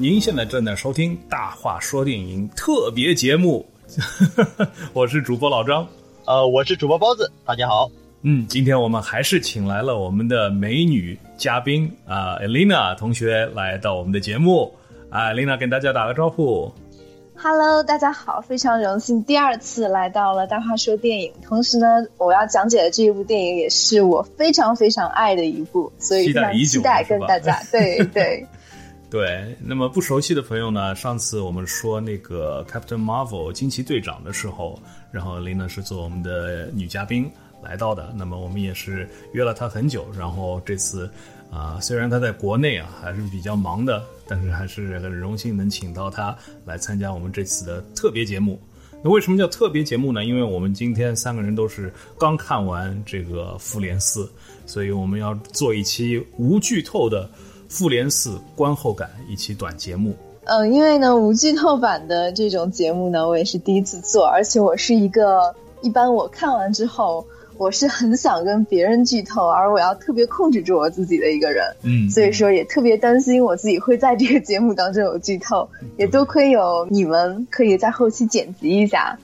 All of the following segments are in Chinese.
嗨，您现在正在收听《大话说电影》特别节目，我是主播老张，呃，我是主播包子，大家好。嗯，今天我们还是请来了我们的美女嘉宾啊，Elena 同学来到我们的节目啊，Elena 跟大家打个招呼。Hello，大家好，非常荣幸第二次来到了《大话说电影》，同时呢，我要讲解的这一部电影也是我非常非常爱的一部，所以非常期待跟大家对对。对，那么不熟悉的朋友呢？上次我们说那个 Captain Marvel 惊奇队长的时候，然后琳娜是做我们的女嘉宾来到的。那么我们也是约了她很久，然后这次啊，虽然她在国内啊还是比较忙的，但是还是很荣幸能请到她来参加我们这次的特别节目。那为什么叫特别节目呢？因为我们今天三个人都是刚看完这个复联四，所以我们要做一期无剧透的。复联四观后感一期短节目。嗯，因为呢，无剧透版的这种节目呢，我也是第一次做，而且我是一个一般我看完之后，我是很想跟别人剧透，而我要特别控制住我自己的一个人。嗯，所以说也特别担心我自己会在这个节目当中有剧透，也多亏有你们可以在后期剪辑一下。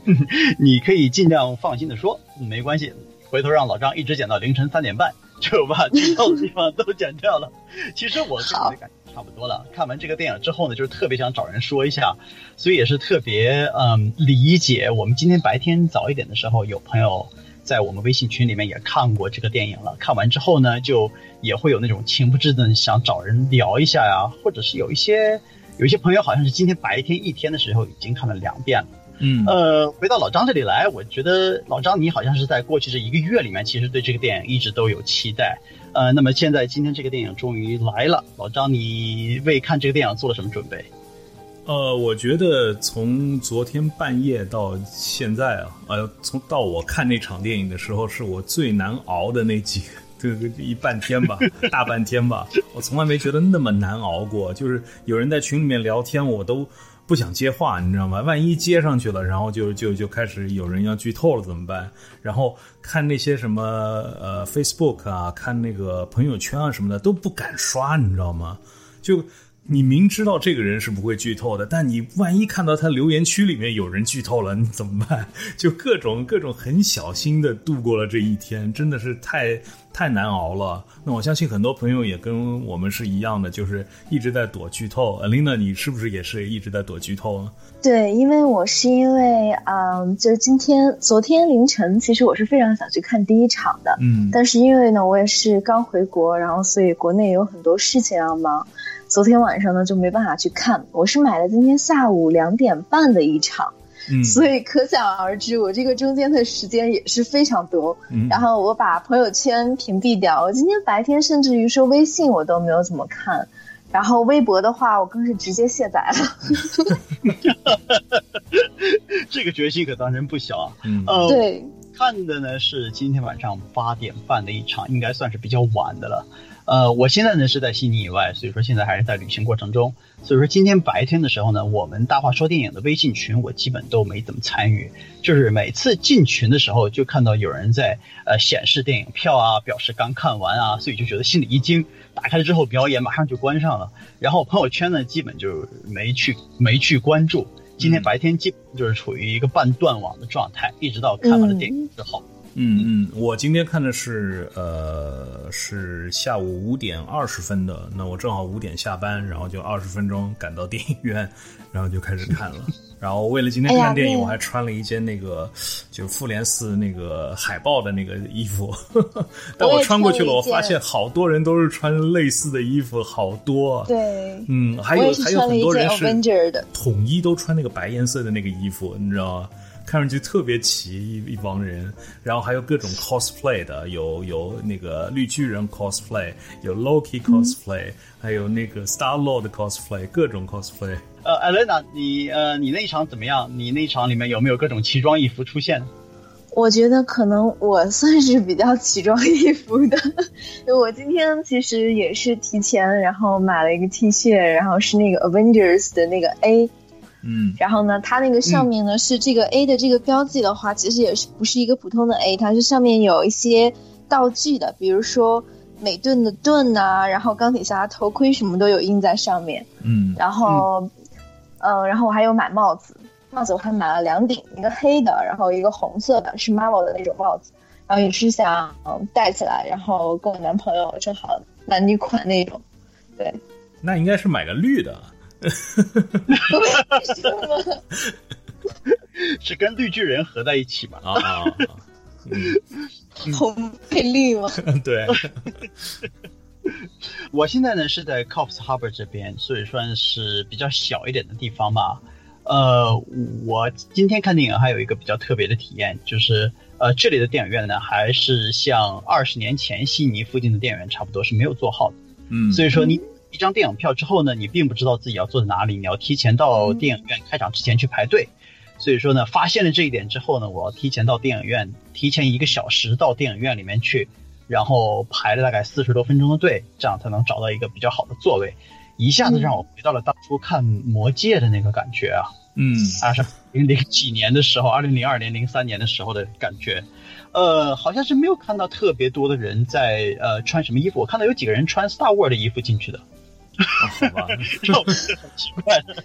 你可以尽量放心的说，没关系，回头让老张一直剪到凌晨三点半。就把剧透的地方都剪掉了。其实我跟你的感觉差不多了。看完这个电影之后呢，就是特别想找人说一下，所以也是特别嗯理解。我们今天白天早一点的时候，有朋友在我们微信群里面也看过这个电影了。看完之后呢，就也会有那种情不自禁想找人聊一下呀，或者是有一些有一些朋友好像是今天白天一天的时候已经看了两遍了。嗯，呃，回到老张这里来，我觉得老张你好像是在过去这一个月里面，其实对这个电影一直都有期待。呃，那么现在今天这个电影终于来了，老张你为看这个电影做了什么准备？呃，我觉得从昨天半夜到现在啊，呃，从到我看那场电影的时候，是我最难熬的那几个，对一半天吧，大半天吧，我从来没觉得那么难熬过。就是有人在群里面聊天，我都。不想接话，你知道吗？万一接上去了，然后就就就开始有人要剧透了怎么办？然后看那些什么呃 Facebook 啊，看那个朋友圈啊什么的都不敢刷，你知道吗？就。你明知道这个人是不会剧透的，但你万一看到他留言区里面有人剧透了，你怎么办？就各种各种很小心的度过了这一天，真的是太太难熬了。那我相信很多朋友也跟我们是一样的，就是一直在躲剧透。Alina，你是不是也是一直在躲剧透呢？对，因为我是因为，嗯，就是今天、昨天凌晨，其实我是非常想去看第一场的，嗯，但是因为呢，我也是刚回国，然后所以国内有很多事情要忙。昨天晚上呢就没办法去看，我是买了今天下午两点半的一场，嗯，所以可想而知，我这个中间的时间也是非常多。嗯，然后我把朋友圈屏蔽掉，我今天白天甚至于说微信我都没有怎么看，然后微博的话我更是直接卸载了。这个决心可当真不小啊！嗯，对，看的呢是今天晚上八点半的一场，应该算是比较晚的了。呃，我现在呢是在悉尼以外，所以说现在还是在旅行过程中。所以说今天白天的时候呢，我们大话说电影的微信群我基本都没怎么参与，就是每次进群的时候就看到有人在呃显示电影票啊，表示刚看完啊，所以就觉得心里一惊。打开了之后，表演马上就关上了。然后朋友圈呢，基本就没去没去关注。今天白天基本就是处于一个半断网的状态，一直到看完了电影之后。嗯嗯嗯，我今天看的是呃是下午五点二十分的，那我正好五点下班，然后就二十分钟赶到电影院，然后就开始看了。然后为了今天看电影，我还穿了一件那个就复联四那个海报的那个衣服，但我穿过去了，我发现好多人都是穿类似的衣服，好多。对，嗯，还有还有很多人是统一都穿那个白颜色的那个衣服，你知道吗？看上去特别齐一一帮人，然后还有各种 cosplay 的，有有那个绿巨人 cosplay，有 Loki cosplay，还有那个 Star Lord cosplay，各种 cosplay。呃，，Elena，，你呃，你那一场怎么样？你那一场里面有没有各种奇装异服出现？我觉得可能我算是比较奇装异服的，我今天其实也是提前，然后买了一个 T 恤，然后是那个 Avengers 的那个 A。嗯，然后呢，它那个上面呢是这个 A 的这个标记的话，其实也是不是一个普通的 A，它是上面有一些道具的，比如说美盾的盾啊，然后钢铁侠头盔什么都有印在上面。嗯，然后，嗯，然后我还有买帽子，帽子我还买了两顶，一个黑的，然后一个红色的，是 Marvel 的那种帽子，然后也是想戴起来，然后跟我男朋友正好男女款那种。对，那应该是买个绿的。是跟绿巨人合在一起吗？啊，红配绿吗？对。我现在呢是在 Cops Harbor 这边，所以算是比较小一点的地方吧。呃，我今天看电影还有一个比较特别的体验，就是呃，这里的电影院呢还是像二十年前悉尼附近的电影院差不多是没有座号的。嗯，所以说你一张电影票之后呢，你并不知道自己要坐在哪里，你要提前到电影院开场之前去排队。所以说呢，发现了这一点之后呢，我要提前到电影院，提前一个小时到电影院里面去，然后排了大概四十多分钟的队，这样才能找到一个比较好的座位。一下子让我回到了当初看《魔戒》的那个感觉啊，嗯，二零零几年的时候，二零零二年、零三年的时候的感觉。呃，好像是没有看到特别多的人在呃穿什么衣服，我看到有几个人穿 Star Wars 的衣服进去的。好吧，这很奇怪的。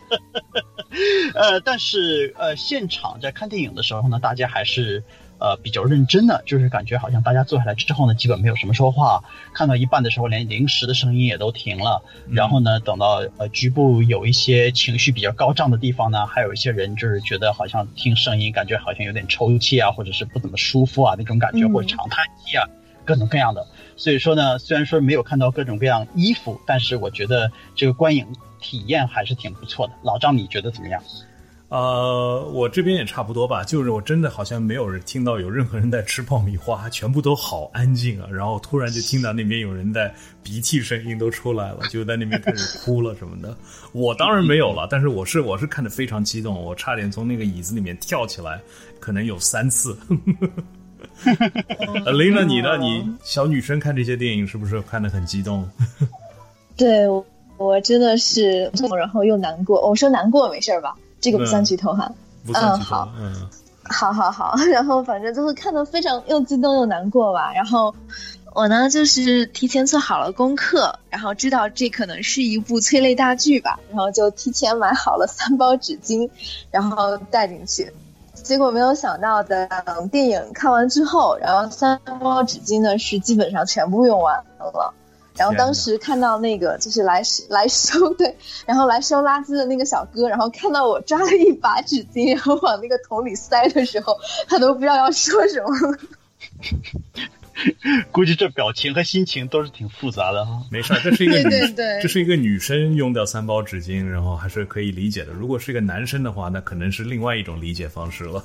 呃，但是呃，现场在看电影的时候呢，大家还是呃比较认真的，就是感觉好像大家坐下来之后呢，基本没有什么说话。看到一半的时候，连零食的声音也都停了。然后呢，等到呃局部有一些情绪比较高涨的地方呢，还有一些人就是觉得好像听声音感觉好像有点抽泣啊，或者是不怎么舒服啊那种感觉，或者长叹气啊，各种各样的。所以说呢，虽然说没有看到各种各样衣服，但是我觉得这个观影体验还是挺不错的。老张，你觉得怎么样？呃，我这边也差不多吧，就是我真的好像没有人听到有任何人在吃爆米花，全部都好安静啊。然后突然就听到那边有人在鼻涕声音都出来了，就在那边开始哭了什么的。我当然没有了，但是我是我是看的非常激动，我差点从那个椅子里面跳起来，可能有三次。琳 娜，你呢？你小女生看这些电影是不是看得很激动？对，我真的是，然后又难过。我说难过没事吧？这个不算剧透哈。嗯，好，嗯，好好好。然后反正就是看得非常又激动又难过吧。然后我呢，就是提前做好了功课，然后知道这可能是一部催泪大剧吧，然后就提前买好了三包纸巾，然后带进去。结果没有想到，等电影看完之后，然后三包纸巾呢是基本上全部用完了。然后当时看到那个就是来来收 对，然后来收垃圾的那个小哥，然后看到我抓了一把纸巾，然后往那个桶里塞的时候，他都不知道要说什么。估计这表情和心情都是挺复杂的哈。没事，这是一个 对对，这是一个女生用掉三包纸巾，然后还是可以理解的。如果是一个男生的话，那可能是另外一种理解方式了。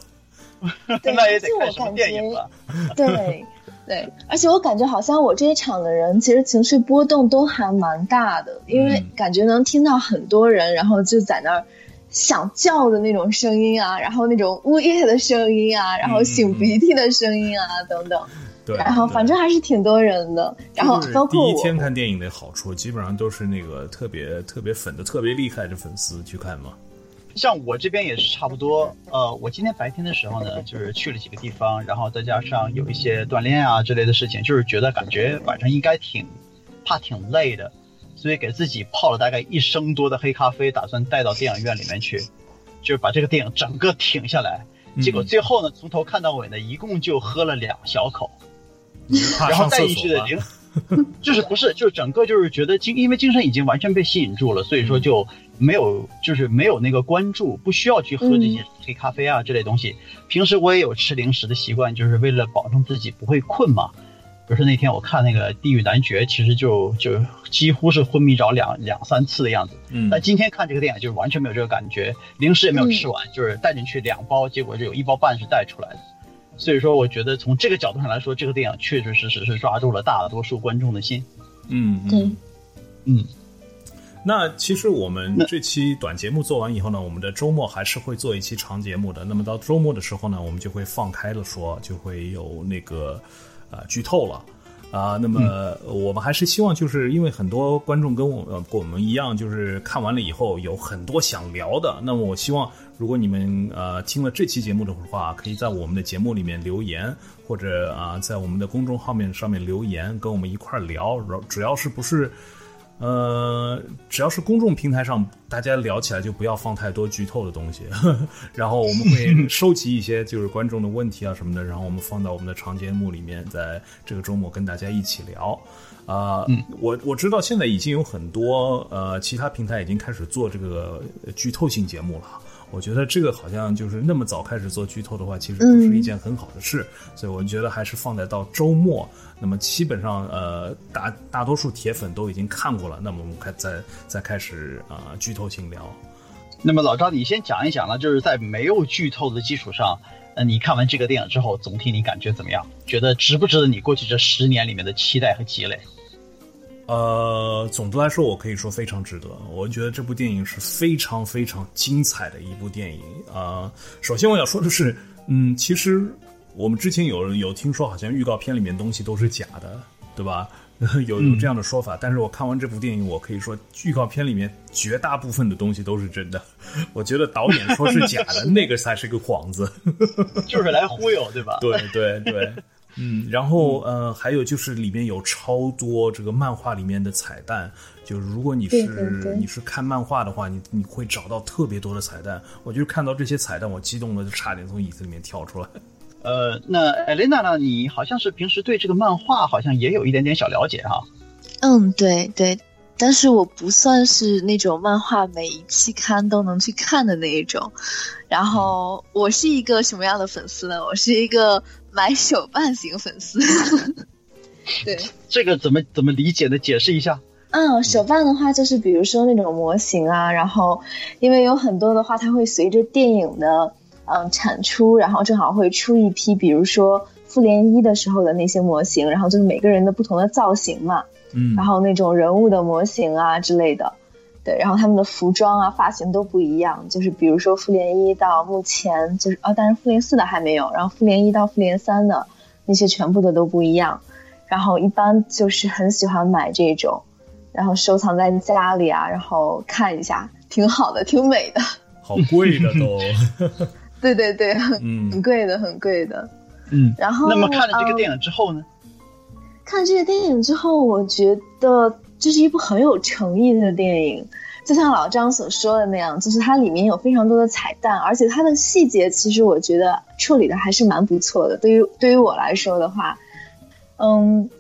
那也得看什么电影了。对对，而且我感觉好像我这一场的人其实情绪波动都还蛮大的，因为感觉能听到很多人，然后就在那儿想叫的那种声音啊，然后那种呜咽的声音啊，然后擤鼻涕的声音啊等等。对，然后反正还是挺多人的，然后包括第一天看电影的好处，基本上都是那个特别特别粉的、特别厉害的粉丝去看嘛。像我这边也是差不多，呃，我今天白天的时候呢，就是去了几个地方，然后再加上有一些锻炼啊之类的事情，就是觉得感觉晚上应该挺怕挺累的，所以给自己泡了大概一升多的黑咖啡，打算带到电影院里面去，就是把这个电影整个挺下来。结果最后呢，从头看到尾呢，一共就喝了两小口。然后带进去的零，就是不是，就是整个就是觉得精，因为精神已经完全被吸引住了，所以说就没有，就是没有那个关注，不需要去喝这些黑咖啡啊这类东西。平时我也有吃零食的习惯，就是为了保证自己不会困嘛。比如说那天我看那个《地狱男爵》，其实就就几乎是昏迷着两两三次的样子。嗯。但今天看这个电影，就是完全没有这个感觉，零食也没有吃完，就是带进去两包，结果就有一包半是带出来的。所以说，我觉得从这个角度上来说，这个电影确确实实是抓住了大多数观众的心。嗯，对，嗯。那其实我们这期短节目做完以后呢，我们的周末还是会做一期长节目的。那么到周末的时候呢，我们就会放开了说，就会有那个呃剧透了。啊，那么我们还是希望，就是因为很多观众跟我跟我们一样，就是看完了以后有很多想聊的。那么我希望，如果你们呃听了这期节目的话，可以在我们的节目里面留言，或者啊在我们的公众号面上面留言，跟我们一块儿聊。只要是不是？呃，只要是公众平台上，大家聊起来就不要放太多剧透的东西，然后我们会 收集一些就是观众的问题啊什么的，然后我们放到我们的长节目里面，在这个周末跟大家一起聊。啊，我我知道现在已经有很多呃其他平台已经开始做这个剧透性节目了。我觉得这个好像就是那么早开始做剧透的话，其实不是一件很好的事，所以我觉得还是放在到周末。那么基本上，呃，大大多数铁粉都已经看过了，那么我们开再再开始啊剧透性聊。那么老赵，你先讲一讲呢，就是在没有剧透的基础上，呃，你看完这个电影之后，总体你感觉怎么样？觉得值不值得你过去这十年里面的期待和积累？呃，总的来说，我可以说非常值得。我觉得这部电影是非常非常精彩的一部电影啊。首先我要说的是，嗯，其实我们之前有有听说，好像预告片里面东西都是假的，对吧？有 有这样的说法。但是我看完这部电影，我可以说，预告片里面绝大部分的东西都是真的。我觉得导演说是假的，那个才是个幌子，就是来忽悠，对吧？对对对。嗯，然后呃，还有就是里面有超多这个漫画里面的彩蛋，就是如果你是你是看漫画的话，你你会找到特别多的彩蛋。我就看到这些彩蛋，我激动的就差点从椅子里面跳出来。呃，那艾琳娜呢？你好像是平时对这个漫画好像也有一点点小了解哈。嗯，对对，但是我不算是那种漫画每一期刊都能去看的那一种。然后我是一个什么样的粉丝呢？我是一个。买手办型粉丝，对这个怎么怎么理解呢？解释一下。嗯，手办的话就是比如说那种模型啊，然后因为有很多的话，它会随着电影的嗯产出，然后正好会出一批，比如说复联一的时候的那些模型，然后就是每个人的不同的造型嘛，嗯，然后那种人物的模型啊之类的。对，然后他们的服装啊、发型都不一样，就是比如说复联一到目前就是啊，但是复联四的还没有，然后复联一到复联三的那些全部的都不一样，然后一般就是很喜欢买这种，然后收藏在家里啊，然后看一下，挺好的，挺美的。好贵的都。对对对，嗯，很贵的，很贵的。嗯，然后那么看了这个电影之后呢？看了这个电影之后，我觉得。这是一部很有诚意的电影，就像老张所说的那样，就是它里面有非常多的彩蛋，而且它的细节其实我觉得处理的还是蛮不错的。对于对于我来说的话，嗯，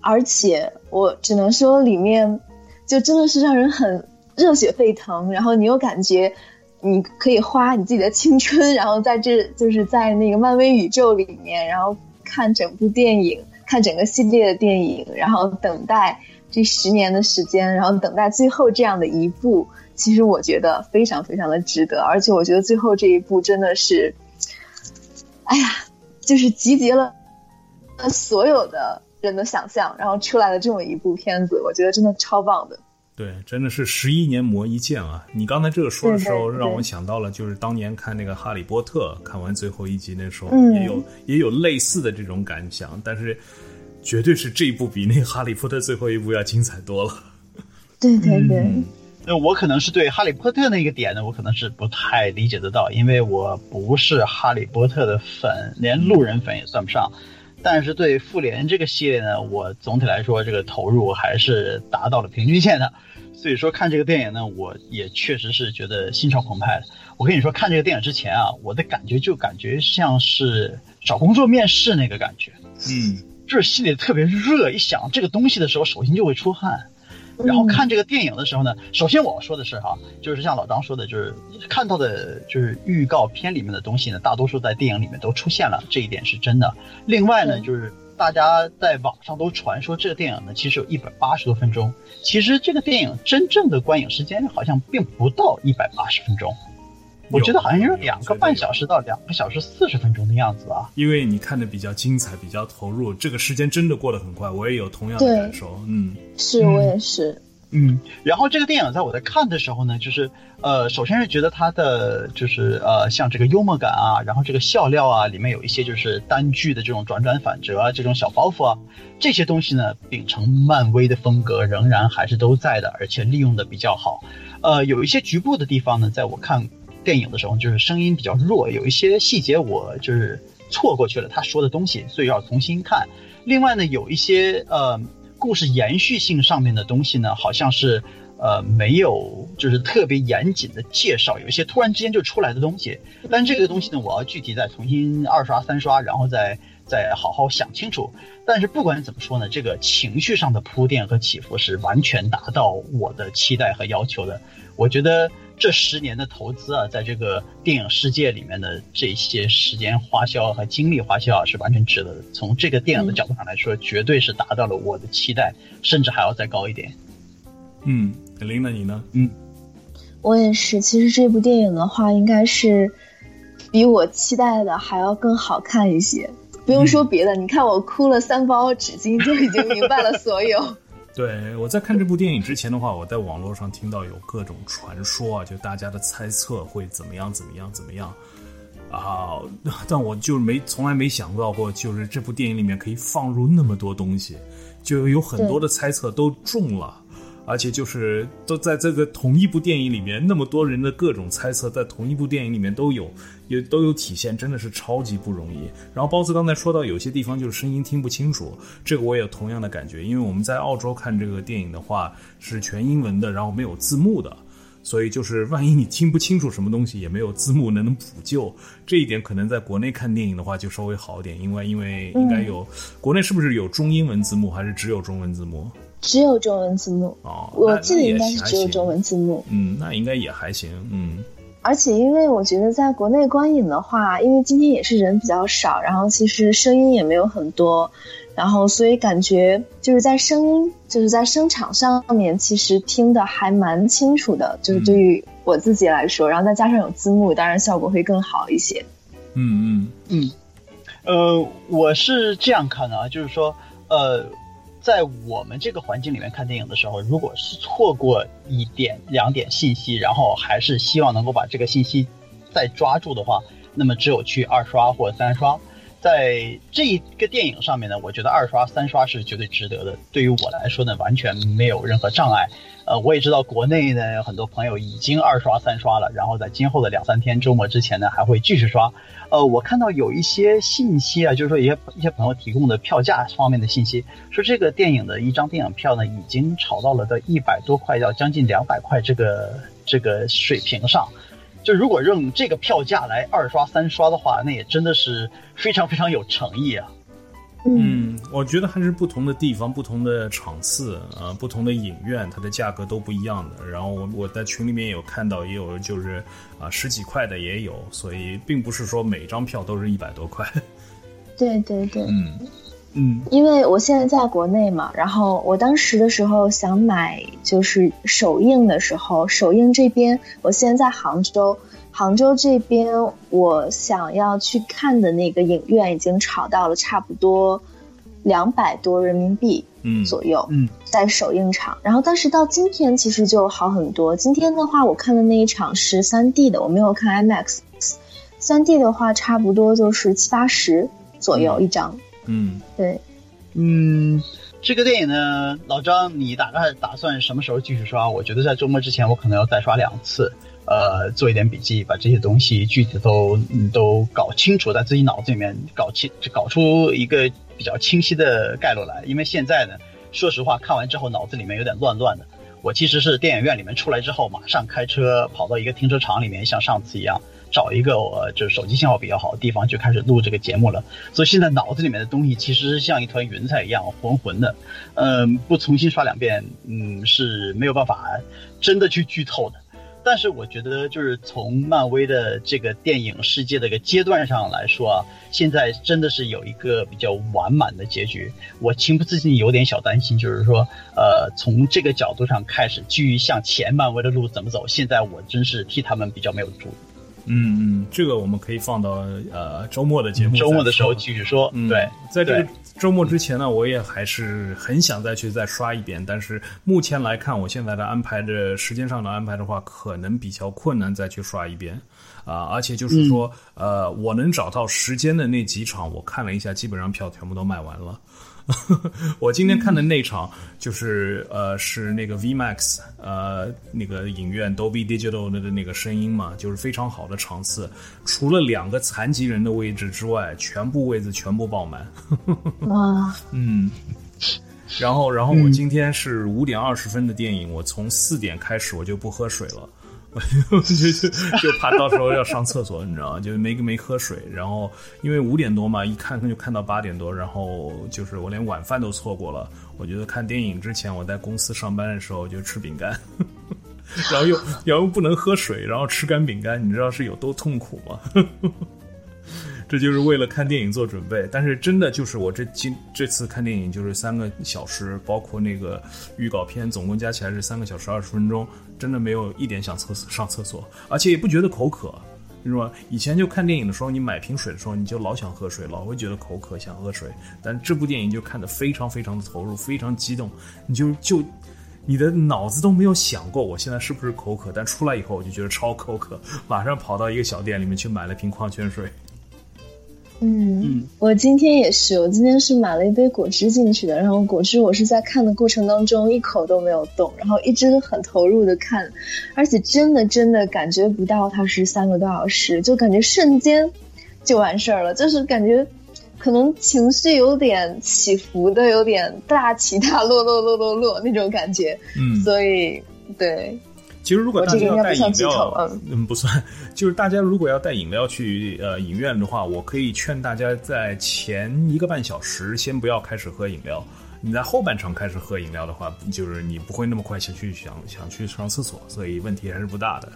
而且我只能说里面就真的是让人很热血沸腾，然后你又感觉你可以花你自己的青春，然后在这就是在那个漫威宇宙里面，然后看整部电影，看整个系列的电影，然后等待。这十年的时间，然后等待最后这样的一步，其实我觉得非常非常的值得。而且我觉得最后这一步真的是，哎呀，就是集结了所有的人的想象，然后出来的这么一部片子，我觉得真的超棒的。对，真的是十一年磨一剑啊！你刚才这个说的时候，让我想到了，就是当年看那个《哈利波特》，看完最后一集那时候，也有也有类似的这种感想，但是。绝对是这一部比那《哈利波特》最后一部要精彩多了。对对对，那我可能是对《哈利波特》那个点呢，我可能是不太理解得到，因为我不是《哈利波特》的粉，连路人粉也算不上。但是对《复联》这个系列呢，我总体来说这个投入还是达到了平均线的。所以说看这个电影呢，我也确实是觉得心潮澎湃的。我跟你说，看这个电影之前啊，我的感觉就感觉像是找工作面试那个感觉。嗯。就是心里特别热，一想这个东西的时候，手心就会出汗。然后看这个电影的时候呢，首先我要说的是哈，就是像老张说的，就是看到的，就是预告片里面的东西呢，大多数在电影里面都出现了，这一点是真的。另外呢，就是大家在网上都传说这个电影呢，其实有一百八十多分钟，其实这个电影真正的观影时间好像并不到一百八十分钟。我觉得好像是两个半小时到两个小时四十分钟的样子啊。因为你看的比较精彩，比较投入，这个时间真的过得很快。我也有同样的感受，嗯，是我也是。嗯，然后这个电影在我在看的时候呢，就是呃，首先是觉得它的就是呃，像这个幽默感啊，然后这个笑料啊，里面有一些就是单句的这种转转反折啊，这种小包袱啊，这些东西呢，秉承漫威的风格，仍然还是都在的，而且利用的比较好。呃，有一些局部的地方呢，在我看电影的时候，就是声音比较弱，有一些细节我就是错过去了他说的东西，所以要重新看。另外呢，有一些呃。故事延续性上面的东西呢，好像是，呃，没有就是特别严谨的介绍，有一些突然之间就出来的东西。但这个东西呢，我要具体再重新二刷三刷，然后再再好好想清楚。但是不管怎么说呢，这个情绪上的铺垫和起伏是完全达到我的期待和要求的。我觉得。这十年的投资啊，在这个电影世界里面的这些时间花销和精力花销啊，是完全值得的。从这个电影的角度上来说，绝对是达到了我的期待，甚至还要再高一点。嗯，琳娜，你呢？嗯，我也是。其实这部电影的话，应该是比我期待的还要更好看一些。不用说别的，你看我哭了三包纸巾，就已经明白了所有。对，我在看这部电影之前的话，我在网络上听到有各种传说啊，就大家的猜测会怎么样怎么样怎么样啊，但我就没从来没想到过，就是这部电影里面可以放入那么多东西，就有很多的猜测都中了。而且就是都在这个同一部电影里面，那么多人的各种猜测，在同一部电影里面都有，也都有体现，真的是超级不容易。然后包子刚才说到有些地方就是声音听不清楚，这个我也有同样的感觉，因为我们在澳洲看这个电影的话是全英文的，然后没有字幕的，所以就是万一你听不清楚什么东西，也没有字幕能能补救。这一点可能在国内看电影的话就稍微好一点，因为因为应该有国内是不是有中英文字幕，还是只有中文字幕？只有中文字幕哦，我记得应该是只有中文字幕。嗯，那应该也还行。嗯，而且因为我觉得在国内观影的话，因为今天也是人比较少，然后其实声音也没有很多，然后所以感觉就是在声音就是在声场上面，其实听的还蛮清楚的。就是对于我自己来说，然后再加上有字幕，当然效果会更好一些。嗯嗯嗯，呃，我是这样看的啊，就是说，呃。在我们这个环境里面看电影的时候，如果是错过一点两点信息，然后还是希望能够把这个信息再抓住的话，那么只有去二刷或三刷。在这一个电影上面呢，我觉得二刷三刷是绝对值得的。对于我来说呢，完全没有任何障碍。呃，我也知道国内呢很多朋友已经二刷三刷了，然后在今后的两三天周末之前呢还会继续刷。呃，我看到有一些信息啊，就是说一些一些朋友提供的票价方面的信息，说这个电影的一张电影票呢已经炒到了的一百多块，要将近两百块这个这个水平上。就如果用这个票价来二刷三刷的话，那也真的是非常非常有诚意啊。嗯，我觉得还是不同的地方、不同的场次啊、不同的影院，它的价格都不一样的。然后我我在群里面有看到，也有就是啊十几块的也有，所以并不是说每张票都是一百多块。对对对，嗯嗯，因为我现在在国内嘛，然后我当时的时候想买就是首映的时候，首映这边我现在在杭州。杭州这边，我想要去看的那个影院已经炒到了差不多两百多人民币左右，嗯，在首映场。然后，但是到今天其实就好很多。今天的话，我看的那一场是三 D 的，我没有看 IMAX。三 D 的话，差不多就是七八十左右一张。嗯，对，嗯，这个电影呢，老张，你大概打算什么时候继续刷？我觉得在周末之前，我可能要再刷两次。呃，做一点笔记，把这些东西具体都都搞清楚，在自己脑子里面搞清，搞出一个比较清晰的概络来。因为现在呢，说实话，看完之后脑子里面有点乱乱的。我其实是电影院里面出来之后，马上开车跑到一个停车场里面，像上次一样，找一个我就是手机信号比较好的地方，就开始录这个节目了。所以现在脑子里面的东西其实是像一团云彩一样浑浑的。嗯，不重新刷两遍，嗯，是没有办法真的去剧透的。但是我觉得，就是从漫威的这个电影世界的一个阶段上来说啊，现在真的是有一个比较完满的结局。我情不自禁有点小担心，就是说，呃，从这个角度上开始继续向前漫威的路怎么走？现在我真是替他们比较没有主意嗯嗯，这个我们可以放到呃周末的节目，周末的时候继续说。对，在这个周末之前呢，我也还是很想再去再刷一遍，但是目前来看，我现在的安排的时间上的安排的话，可能比较困难再去刷一遍啊，而且就是说，呃，我能找到时间的那几场，我看了一下，基本上票全部都卖完了。我今天看的那场就是呃是那个 V Max 呃那个影院 Dolby Digital 的那个声音嘛，就是非常好的场次，除了两个残疾人的位置之外，全部位置全部爆满。哇，嗯，然后然后我今天是五点二十分的电影，我从四点开始我就不喝水了。就就就怕到时候要上厕所，你知道吗？就没没喝水，然后因为五点多嘛，一看就看到八点多，然后就是我连晚饭都错过了。我觉得看电影之前我在公司上班的时候就吃饼干，然后又然后不能喝水，然后吃干饼干，你知道是有多痛苦吗？这就是为了看电影做准备，但是真的就是我这今这次看电影就是三个小时，包括那个预告片，总共加起来是三个小时二十分钟，真的没有一点想厕所上厕所，而且也不觉得口渴，是吧？以前就看电影的时候，你买瓶水的时候，你就老想喝水，老会觉得口渴想喝水，但这部电影就看得非常非常的投入，非常激动，你就就你的脑子都没有想过我现在是不是口渴，但出来以后我就觉得超口渴，马上跑到一个小店里面去买了瓶矿泉水。嗯，我今天也是，我今天是买了一杯果汁进去的，然后果汁我是在看的过程当中一口都没有动，然后一直很投入的看，而且真的真的感觉不到它是三个多小时，就感觉瞬间就完事儿了，就是感觉可能情绪有点起伏的，有点大起大落，落落落落那种感觉，嗯，所以对。其实，如果大家要带饮料，嗯，不算。就是大家如果要带饮料去呃影院的话，我可以劝大家在前一个半小时先不要开始喝饮料。你在后半场开始喝饮料的话，就是你不会那么快想去想想去上厕所，所以问题还是不大的。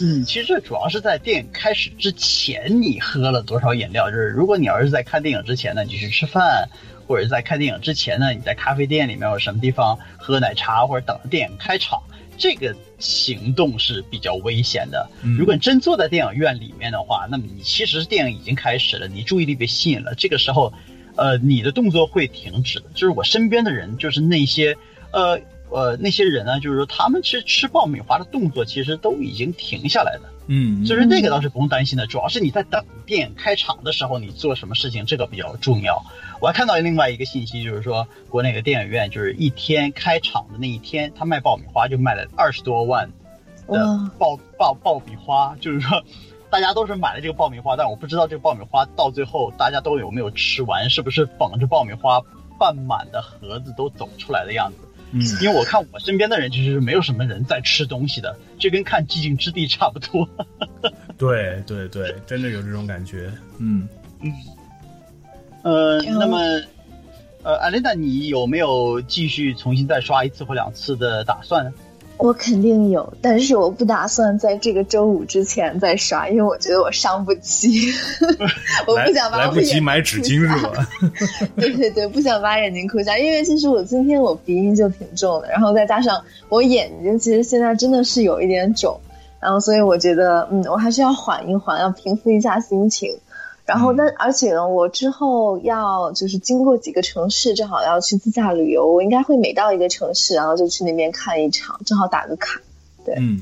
嗯，其实这主要是在电影开始之前你喝了多少饮料。就是如果你要是在看电影之前呢，你去吃饭，或者在看电影之前呢，你在咖啡店里面或者什么地方喝奶茶，或者等着电影开场。这个行动是比较危险的。如果你真坐在电影院里面的话，那么你其实电影已经开始了，你注意力被吸引了。这个时候，呃，你的动作会停止的。就是我身边的人，就是那些，呃呃，那些人呢，就是说他们其实吃爆米花的动作其实都已经停下来了。嗯，所以说那个倒是不用担心的。主要是你在等电影开场的时候，你做什么事情，这个比较重要。我还看到另外一个信息，就是说国内的电影院就是一天开场的那一天，他卖爆米花就卖了二十多万的爆爆爆米花，就是说大家都是买了这个爆米花，但我不知道这个爆米花到最后大家都有没有吃完，是不是捧着爆米花半满的盒子都走出来的样子？嗯，因为我看我身边的人其实是没有什么人在吃东西的，就跟看寂静之地差不多。对对对，真的有这种感觉。嗯嗯。呃，那么，呃，艾琳达，你有没有继续重新再刷一次或两次的打算呢？我肯定有，但是我不打算在这个周五之前再刷，因为我觉得我伤不起，我不想把来不及买纸巾是吧？对对对，不想把眼睛哭瞎，因为其实我今天我鼻音就挺重的，然后再加上我眼睛其实现在真的是有一点肿，然后所以我觉得，嗯，我还是要缓一缓，要平复一下心情。然后，但而且呢，我之后要就是经过几个城市，正好要去自驾旅游，我应该会每到一个城市，然后就去那边看一场，正好打个卡。对，嗯，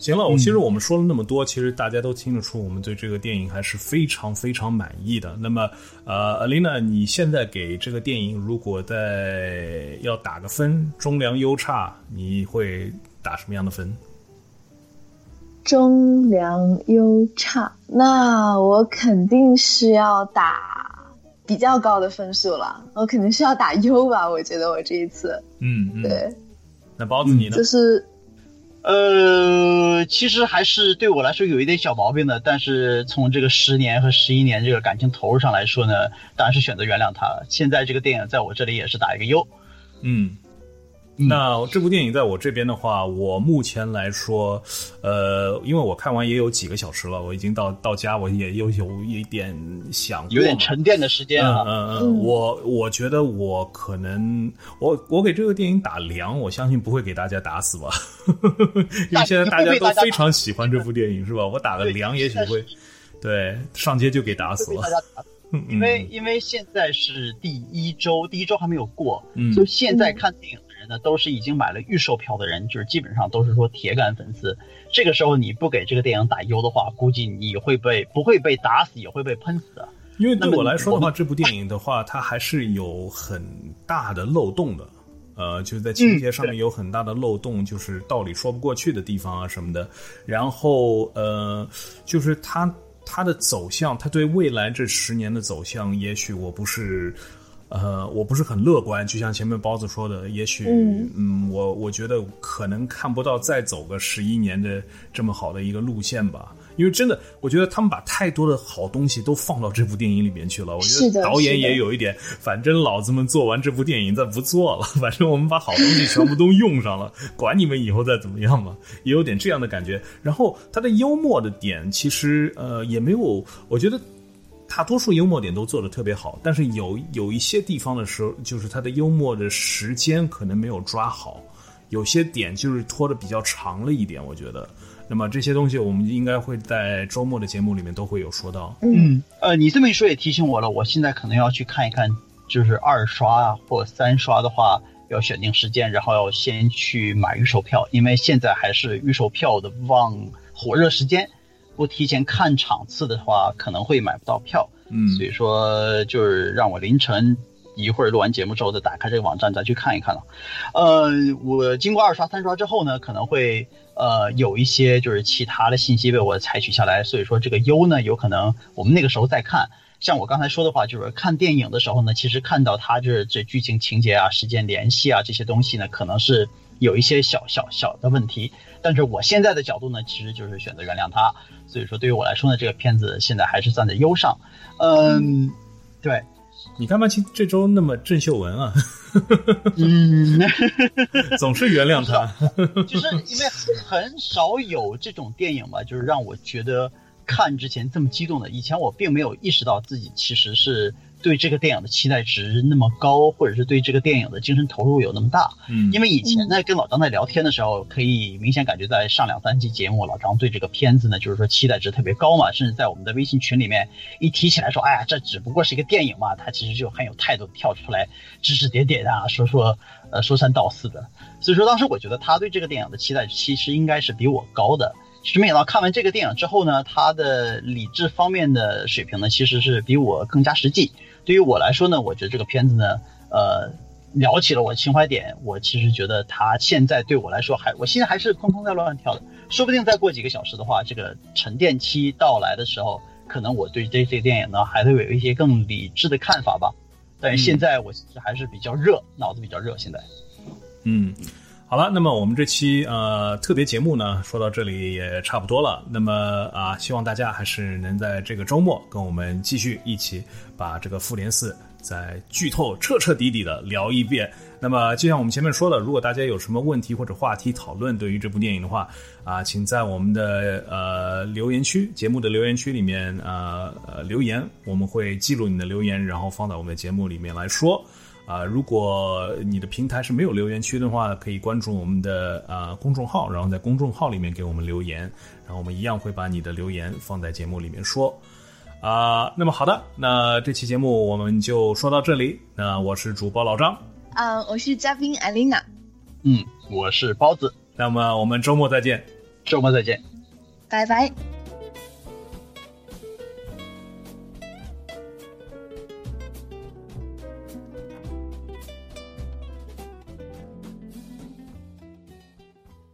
行了，我其实我们说了那么多，其实大家都听得出，我们对这个电影还是非常非常满意的。那么，呃，Alina，你现在给这个电影如果在要打个分，中良优差，你会打什么样的分？中良优差，那我肯定是要打比较高的分数了。我肯定是要打优吧？我觉得我这一次，嗯嗯，对。那包子你呢？就是，呃，其实还是对我来说有一点小毛病的。但是从这个十年和十一年这个感情投入上来说呢，当然是选择原谅他了。现在这个电影在我这里也是打一个优。嗯。那这部电影在我这边的话，我目前来说，呃，因为我看完也有几个小时了，我已经到到家，我也有有一点想有点沉淀的时间啊。嗯嗯，我我觉得我可能我我给这个电影打良，我相信不会给大家打死吧，因为现在大家都非常喜欢这部电影，是吧？我打个良，也许会对上街就给打死了。因为因为现在是第一周，第一周还没有过，嗯就现在看电影的人呢，都是已经买了预售票的人，就是基本上都是说铁杆粉丝。这个时候你不给这个电影打优的话，估计你会被不会被打死，也会被喷死。因为对我来说的话，这部电影的话，它还是有很大的漏洞的，呃，就是在情节上面有很大的漏洞，就是道理说不过去的地方啊什么的。然后呃，就是它。它的走向，它对未来这十年的走向，也许我不是，呃，我不是很乐观。就像前面包子说的，也许，嗯，我我觉得可能看不到再走个十一年的这么好的一个路线吧。因为真的，我觉得他们把太多的好东西都放到这部电影里面去了。我觉得导演也有一点，反正老子们做完这部电影再不做了，反正我们把好东西全部都用上了，管你们以后再怎么样嘛，也有点这样的感觉。然后他的幽默的点，其实呃也没有，我觉得大多数幽默点都做的特别好，但是有有一些地方的时候，就是他的幽默的时间可能没有抓好，有些点就是拖的比较长了一点，我觉得。那么这些东西，我们应该会在周末的节目里面都会有说到。嗯，呃，你这么一说也提醒我了，我现在可能要去看一看，就是二刷啊或三刷的话，要选定时间，然后要先去买预售票，因为现在还是预售票的旺火热时间，不提前看场次的话，可能会买不到票。嗯，所以说就是让我凌晨。一会儿录完节目之后，再打开这个网站再去看一看了。呃，我经过二刷三刷之后呢，可能会呃有一些就是其他的信息被我采取下来，所以说这个优呢，有可能我们那个时候再看。像我刚才说的话，就是看电影的时候呢，其实看到它这这剧情情节啊、时间联系啊这些东西呢，可能是有一些小小小的问题。但是我现在的角度呢，其实就是选择原谅他。所以说对于我来说呢，这个片子现在还是站在优上。嗯，对。你干嘛这这周那么郑秀文啊？嗯，总是原谅他，就是因为很少有这种电影嘛，就是让我觉得看之前这么激动的。以前我并没有意识到自己其实是。对这个电影的期待值那么高，或者是对这个电影的精神投入有那么大，嗯，因为以前呢跟老张在聊天的时候，可以明显感觉在上两三期节目，老张对这个片子呢就是说期待值特别高嘛，甚至在我们的微信群里面一提起来说，哎呀，这只不过是一个电影嘛，他其实就很有态度跳出来指指点点啊，说说呃说三道四的。所以说当时我觉得他对这个电影的期待其实应该是比我高的，其实没想到看完这个电影之后呢，他的理智方面的水平呢其实是比我更加实际。对于我来说呢，我觉得这个片子呢，呃，聊起了我的情怀点。我其实觉得它现在对我来说还，我现在还是砰砰在乱跳的。说不定再过几个小时的话，这个沉淀期到来的时候，可能我对这这电影呢，还会有一些更理智的看法吧。但是现在我其实还是比较热，脑子比较热。现在，嗯。好了，那么我们这期呃特别节目呢，说到这里也差不多了。那么啊，希望大家还是能在这个周末跟我们继续一起把这个复联四再剧透彻彻底底的聊一遍。那么就像我们前面说的，如果大家有什么问题或者话题讨论对于这部电影的话啊，请在我们的呃留言区节目的留言区里面呃呃留言，我们会记录你的留言，然后放在我们的节目里面来说。啊，如果你的平台是没有留言区的话，可以关注我们的啊公众号，然后在公众号里面给我们留言，然后我们一样会把你的留言放在节目里面说。啊，那么好的，那这期节目我们就说到这里。那我是主播老张，嗯，我是嘉宾艾琳娜，嗯，我是包子。那么我们周末再见，周末再见，拜拜。